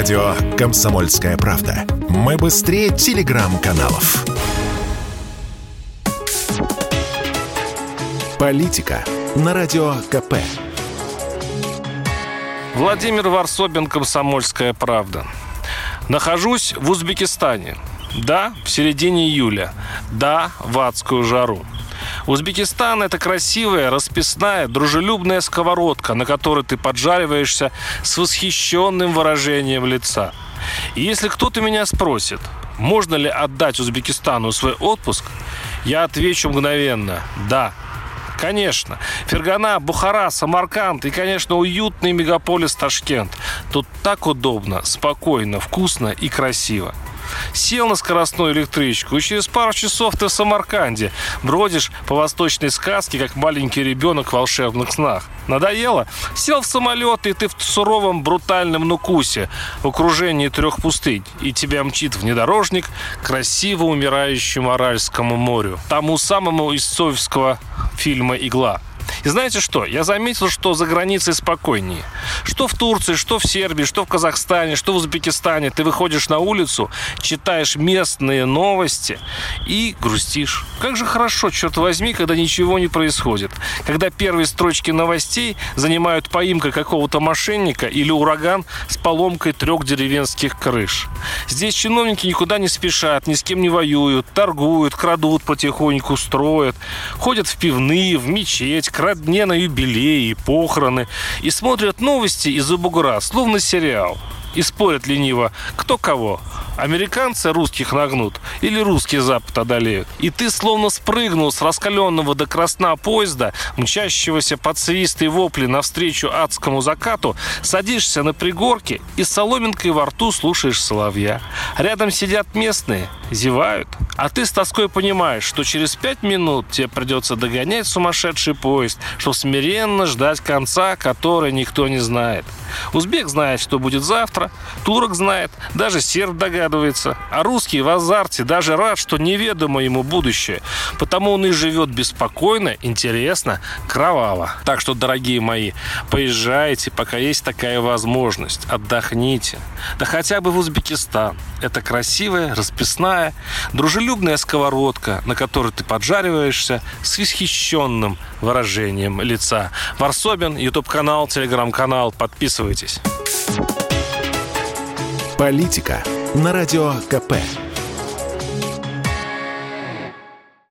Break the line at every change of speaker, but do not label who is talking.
Радио «Комсомольская правда». Мы быстрее телеграм-каналов. Политика на Радио КП.
Владимир Варсобин, «Комсомольская правда». Нахожусь в Узбекистане. Да, в середине июля. Да, в адскую жару. Узбекистан – это красивая, расписная, дружелюбная сковородка, на которой ты поджариваешься с восхищенным выражением лица. И если кто-то меня спросит, можно ли отдать Узбекистану свой отпуск, я отвечу мгновенно – да. Конечно. Фергана, Бухара, Самарканд и, конечно, уютный мегаполис Ташкент. Тут так удобно, спокойно, вкусно и красиво. Сел на скоростную электричку, и через пару часов ты в Самарканде. Бродишь по восточной сказке, как маленький ребенок в волшебных снах. Надоело? Сел в самолет, и ты в суровом брутальном Нукусе, в окружении трех пустынь. И тебя мчит внедорожник к красиво умирающему Аральскому морю. Тому самому из Соевского фильма «Игла». И знаете что? Я заметил, что за границей спокойнее. Что в Турции, что в Сербии, что в Казахстане, что в Узбекистане. Ты выходишь на улицу, читаешь местные новости и грустишь. Как же хорошо, черт возьми, когда ничего не происходит. Когда первые строчки новостей занимают поимка какого-то мошенника или ураган с поломкой трех деревенских крыш. Здесь чиновники никуда не спешат, ни с кем не воюют, торгуют, крадут потихоньку, строят, ходят в пивные, в мечеть, к родне на юбилеи, похороны и смотрят новости из-за бугра, словно сериал. И спорят лениво, кто кого. Американцы русских нагнут или русский Запад одолеют. И ты словно спрыгнул с раскаленного до красна поезда, мчащегося под свист и вопли навстречу адскому закату, садишься на пригорке и с соломинкой во рту слушаешь соловья. Рядом сидят местные, зевают. А ты с тоской понимаешь, что через пять минут тебе придется догонять сумасшедший поезд, чтобы смиренно ждать конца, который никто не знает. Узбек знает, что будет завтра, турок знает, даже серб догадывается. А русский в азарте даже рад, что неведомо ему будущее. Потому он и живет беспокойно, интересно, кроваво. Так что, дорогие мои, поезжайте, пока есть такая возможность. Отдохните. Да хотя бы в Узбекистан. Это красивая, расписная, дружелюбная сковородка, на которой ты поджариваешься с восхищенным выражением лица. Варсобин, YouTube-канал, телеграм-канал. Подписывайтесь.
Политика на Радио КП.